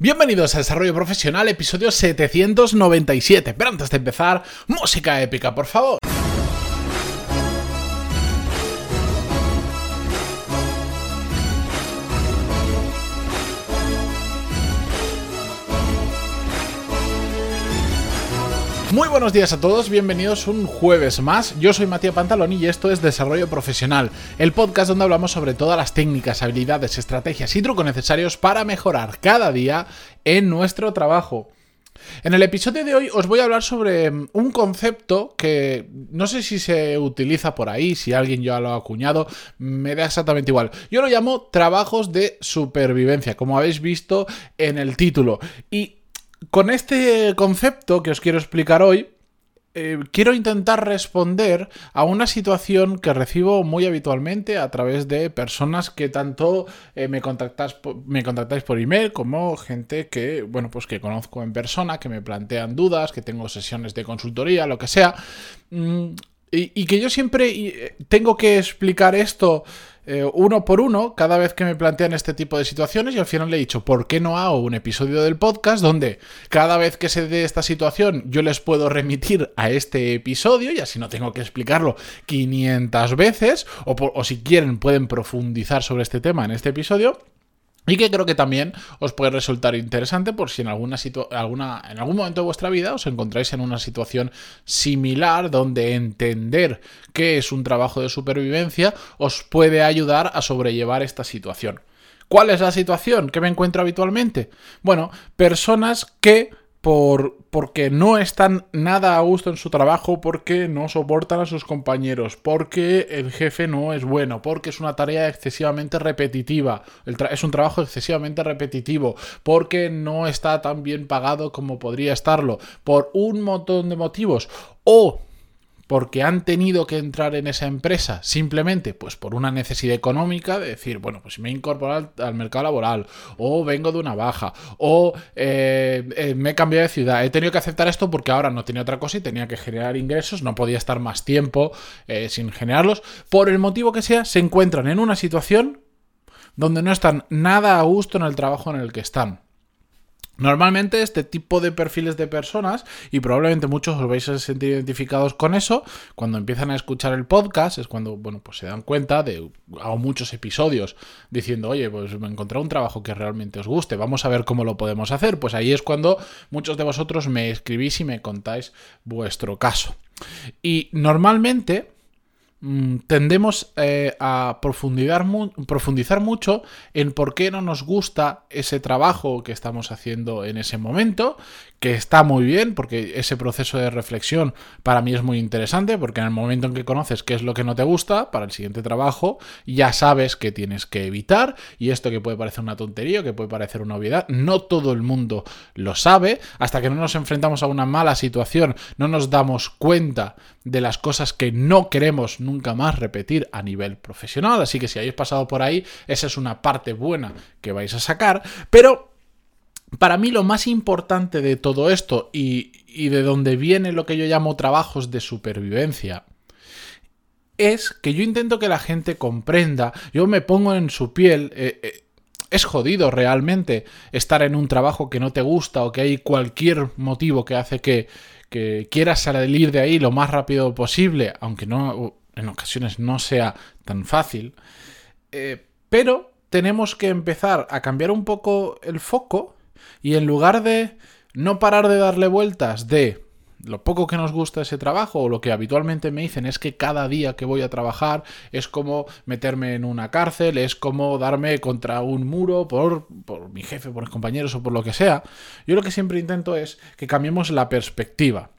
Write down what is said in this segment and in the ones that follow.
Bienvenidos a Desarrollo Profesional, episodio 797. Pero antes de empezar, música épica, por favor. Muy buenos días a todos, bienvenidos un jueves más. Yo soy Matías Pantaloni y esto es Desarrollo Profesional, el podcast donde hablamos sobre todas las técnicas, habilidades, estrategias y trucos necesarios para mejorar cada día en nuestro trabajo. En el episodio de hoy os voy a hablar sobre un concepto que no sé si se utiliza por ahí, si alguien ya lo ha acuñado, me da exactamente igual. Yo lo llamo trabajos de supervivencia, como habéis visto en el título. Y con este concepto que os quiero explicar hoy, eh, quiero intentar responder a una situación que recibo muy habitualmente a través de personas que tanto eh, me, contactáis, me contactáis por email como gente que, bueno, pues que conozco en persona, que me plantean dudas, que tengo sesiones de consultoría, lo que sea. Mm, y, que yo siempre eh, tengo que explicar esto eh, uno por uno cada vez que me plantean este tipo de situaciones y al final le he dicho, ¿por qué no hago un episodio del podcast donde cada vez que se dé esta situación yo les puedo remitir a este episodio y así no tengo que explicarlo 500 veces o, o si quieren pueden profundizar sobre este tema en este episodio? Y que creo que también os puede resultar interesante por si en, alguna alguna, en algún momento de vuestra vida os encontráis en una situación similar donde entender qué es un trabajo de supervivencia os puede ayudar a sobrellevar esta situación. ¿Cuál es la situación que me encuentro habitualmente? Bueno, personas que por, porque no están nada a gusto en su trabajo, porque no soportan a sus compañeros, porque el jefe no es bueno, porque es una tarea excesivamente repetitiva, es un trabajo excesivamente repetitivo, porque no está tan bien pagado como podría estarlo, por un montón de motivos, o porque han tenido que entrar en esa empresa simplemente pues por una necesidad económica de decir, bueno, pues me he incorporado al, mercado laboral, o vengo de una baja, o eh, eh, me he cambiado de ciudad, he tenido que aceptar esto porque ahora no tenía otra cosa y tenía que generar ingresos, no podía estar más tiempo eh, sin generarlos, por el motivo que sea, se encuentran en una situación donde no están nada a gusto en el trabajo en el que están. Normalmente este tipo de perfiles de personas, y probablemente muchos os vais a sentir identificados con eso, cuando empiezan a escuchar el podcast es cuando, bueno, pues se dan cuenta de, hago muchos episodios diciendo, oye, pues me encontré un trabajo que realmente os guste, vamos a ver cómo lo podemos hacer. Pues ahí es cuando muchos de vosotros me escribís y me contáis vuestro caso. Y normalmente tendemos eh, a profundizar, profundizar mucho en por qué no nos gusta ese trabajo que estamos haciendo en ese momento, que está muy bien, porque ese proceso de reflexión para mí es muy interesante, porque en el momento en que conoces qué es lo que no te gusta, para el siguiente trabajo ya sabes que tienes que evitar, y esto que puede parecer una tontería, que puede parecer una obviedad, no todo el mundo lo sabe, hasta que no nos enfrentamos a una mala situación, no nos damos cuenta de las cosas que no queremos nunca más repetir a nivel profesional. Así que si habéis pasado por ahí, esa es una parte buena que vais a sacar. Pero para mí lo más importante de todo esto y, de donde viene lo que yo llamo trabajos de supervivencia es que yo intento que la gente comprenda, yo me pongo en su piel, eh, eh, es jodido realmente estar en un trabajo que no te gusta o que hay cualquier motivo que hace que, quieras salir de ahí lo más rápido posible, aunque no en ocasiones no sea tan fácil. Eh, pero tenemos que empezar a cambiar un poco el foco y en lugar de no parar de darle vueltas de lo poco que nos gusta ese trabajo o lo que habitualmente me dicen es que cada día que voy a trabajar es como meterme en una cárcel, es como darme contra un muro por, por mi jefe, por mis compañeros o por lo que sea. Yo lo que siempre intento es que cambiemos la perspectiva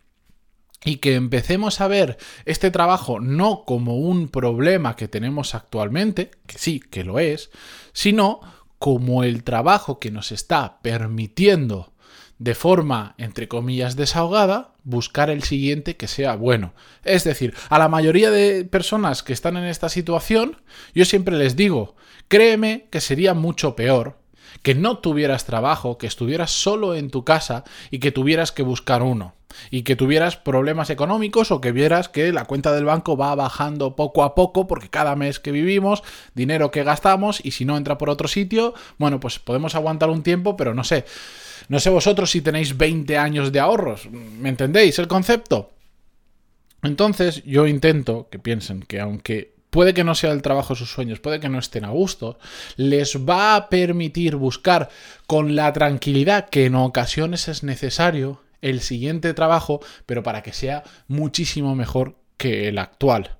y que empecemos a ver este trabajo no como un problema que tenemos actualmente, que sí, que lo es, sino como el trabajo que nos está permitiendo de forma, entre comillas, desahogada, buscar el siguiente que sea bueno. Es decir, a la mayoría de personas que están en esta situación, yo siempre les digo, créeme que sería mucho peor que no tuvieras trabajo, que estuvieras solo en tu casa y que tuvieras que buscar uno. Y que tuvieras problemas económicos o que vieras que la cuenta del banco va bajando poco a poco porque cada mes que vivimos, dinero que gastamos y si no entra por otro sitio, bueno, pues podemos aguantar un tiempo, pero no sé. No sé vosotros si tenéis 20 años de ahorros, ¿me entendéis el concepto? Entonces yo intento que piensen que aunque puede que no sea el trabajo de sus sueños, puede que no estén a gusto, les va a permitir buscar con la tranquilidad que en ocasiones es necesario el siguiente trabajo, pero para que sea muchísimo mejor que el actual.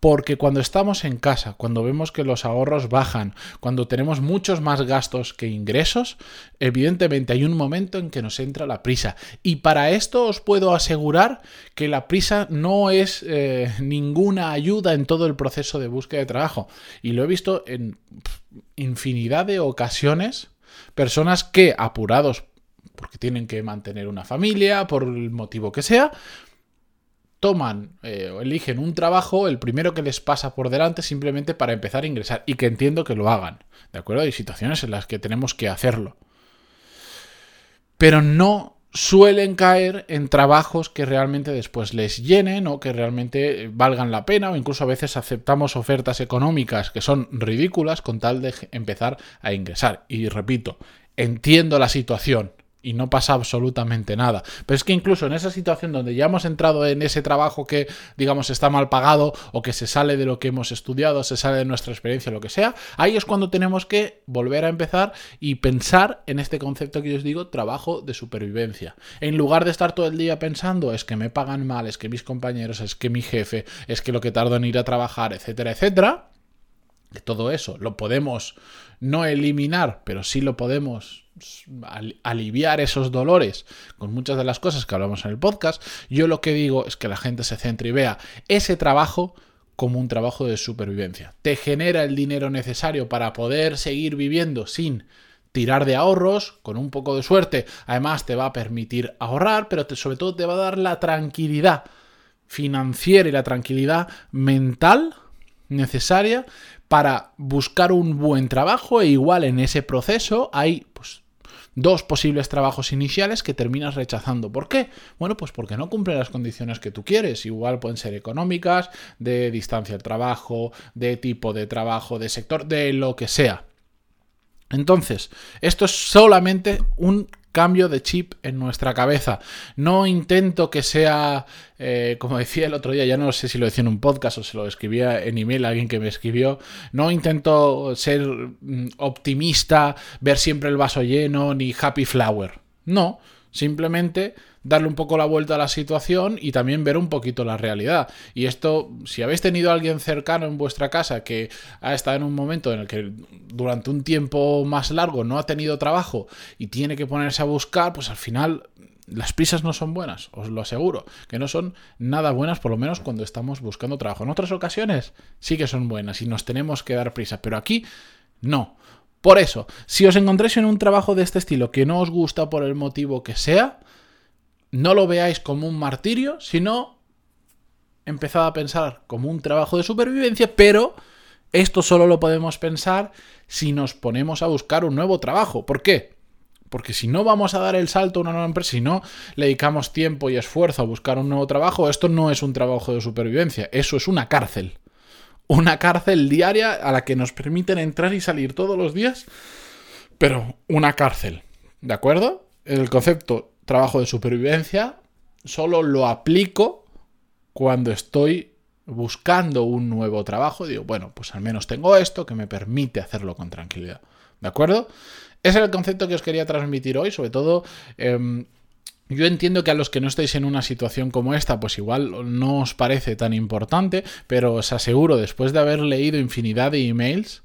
Porque cuando estamos en casa, cuando vemos que los ahorros bajan, cuando tenemos muchos más gastos que ingresos, evidentemente hay un momento en que nos entra la prisa. Y para esto os puedo asegurar que la prisa no es eh, ninguna ayuda en todo el proceso de búsqueda de trabajo. Y lo he visto en infinidad de ocasiones, personas que apurados porque tienen que mantener una familia, por el motivo que sea, toman eh, o eligen un trabajo, el primero que les pasa por delante, simplemente para empezar a ingresar y que entiendo que lo hagan. ¿De acuerdo? Hay situaciones en las que tenemos que hacerlo. Pero no suelen caer en trabajos que realmente después les llenen o que realmente valgan la pena o incluso a veces aceptamos ofertas económicas que son ridículas con tal de empezar a ingresar. Y repito, entiendo la situación, y no pasa absolutamente nada. Pero es que incluso en esa situación donde ya hemos entrado en ese trabajo que, digamos, está mal pagado o que se sale de lo que hemos estudiado, se sale de nuestra experiencia, lo que sea, ahí es cuando tenemos que volver a empezar y pensar en este concepto que yo os digo, trabajo de supervivencia. En lugar de estar todo el día pensando, es que me pagan mal, es que mis compañeros, es que mi jefe, es que lo que tardo en ir a trabajar, etcétera, etcétera, todo eso lo podemos no eliminar, pero sí lo podemos aliviar esos dolores con muchas de las cosas que hablamos en el podcast, yo lo que digo es que la gente se centre y vea ese trabajo como un trabajo de supervivencia. Te genera el dinero necesario para poder seguir viviendo sin tirar de ahorros, con un poco de suerte. Además te va a permitir ahorrar, pero sobre todo te va a dar la tranquilidad financiera y la tranquilidad mental necesaria para buscar un buen trabajo e igual en ese proceso hay pues dos posibles trabajos iniciales que terminas rechazando. ¿Por qué? Bueno, pues porque no cumple las condiciones que tú quieres. Igual pueden ser económicas, de distancia al trabajo, de tipo de trabajo, de sector, de lo que sea. Entonces, esto es solamente un cambio de chip en nuestra cabeza. No intento que sea, eh, como decía el otro día, ya no sé si lo decía en un podcast o se lo escribía en email a alguien que me escribió, no intento ser mm, optimista, ver siempre el vaso lleno, ni happy flower. No, simplemente darle un poco la vuelta a la situación y también ver un poquito la realidad. Y esto, si habéis tenido a alguien cercano en vuestra casa que ha estado en un momento en el que durante un tiempo más largo no ha tenido trabajo y tiene que ponerse a buscar, pues al final las prisas no son buenas, os lo aseguro, que no son nada buenas, por lo menos cuando estamos buscando trabajo. En otras ocasiones sí que son buenas y nos tenemos que dar prisa, pero aquí no. Por eso, si os encontréis en un trabajo de este estilo que no os gusta por el motivo que sea, no lo veáis como un martirio, sino empezad a pensar como un trabajo de supervivencia, pero esto solo lo podemos pensar si nos ponemos a buscar un nuevo trabajo. ¿Por qué? Porque si no vamos a dar el salto a una nueva empresa, si no le dedicamos tiempo y esfuerzo a buscar un nuevo trabajo, esto no es un trabajo de supervivencia, eso es una cárcel. Una cárcel diaria a la que nos permiten entrar y salir todos los días, pero una cárcel. ¿De acuerdo? El concepto trabajo de supervivencia solo lo aplico cuando estoy buscando un nuevo trabajo. Digo, bueno, pues al menos tengo esto que me permite hacerlo con tranquilidad. ¿De acuerdo? Ese es el concepto que os quería transmitir hoy, sobre todo... Em, yo entiendo que a los que no estáis en una situación como esta, pues igual no os parece tan importante, pero os aseguro, después de haber leído infinidad de emails,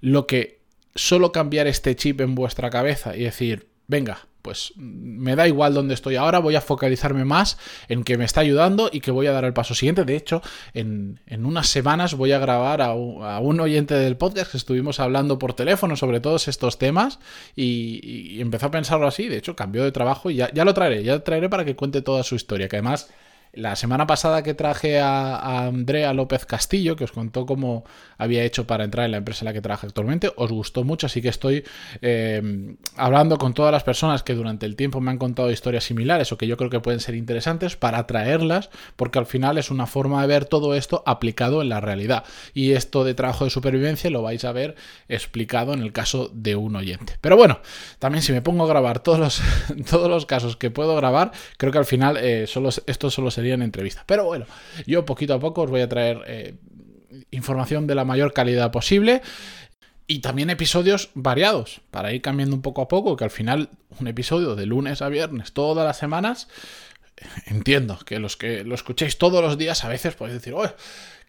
lo que solo cambiar este chip en vuestra cabeza y decir, venga, pues me da igual dónde estoy ahora, voy a focalizarme más en que me está ayudando y que voy a dar el paso siguiente. De hecho, en, unas semanas voy a grabar a un, oyente del podcast que estuvimos hablando por teléfono sobre todos estos temas y, empezó a pensarlo así. De hecho, cambió de trabajo y ya, ya, lo traeré, ya lo traeré para que cuente toda su historia, que además La semana pasada que traje a, Andrea López Castillo, que os contó cómo había hecho para entrar en la empresa en la que trabaja actualmente, os gustó mucho, así que estoy eh, hablando con todas las personas que durante el tiempo me han contado historias similares o que yo creo que pueden ser interesantes para traerlas, porque al final es una forma de ver todo esto aplicado en la realidad. Y esto de trabajo de supervivencia lo vais a ver explicado en el caso de un oyente. Pero bueno, también si me pongo a grabar todos los, todos los casos que puedo grabar, creo que al final eh, solo, esto solo se en entrevista. Pero bueno, yo poquito a poco os voy a traer eh, información de la mayor calidad posible y también episodios variados para ir cambiando un poco a poco, que al final un episodio de lunes a viernes todas las semanas, entiendo que los que lo escuchéis todos los días a veces podéis decir, Oye,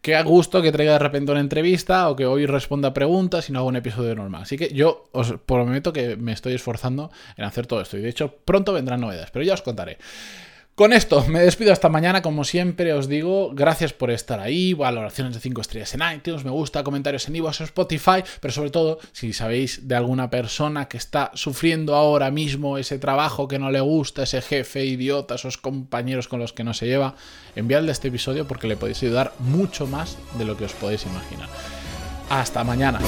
qué a gusto que traiga de repente una entrevista o que hoy responda preguntas y no hago un episodio normal. Así que yo os prometo que me estoy esforzando en hacer todo esto y de hecho pronto vendrán novedades, pero ya os contaré. Con esto me despido hasta mañana, como siempre os digo, gracias por estar ahí, valoraciones de 5 estrellas en iTunes, me gusta, comentarios en iVoox o Spotify, pero sobre todo, si sabéis de alguna persona que está sufriendo ahora mismo ese trabajo que no le gusta, ese jefe idiota, esos compañeros con los que no se lleva, enviadle este episodio porque le podéis ayudar mucho más de lo que os podéis imaginar. Hasta mañana.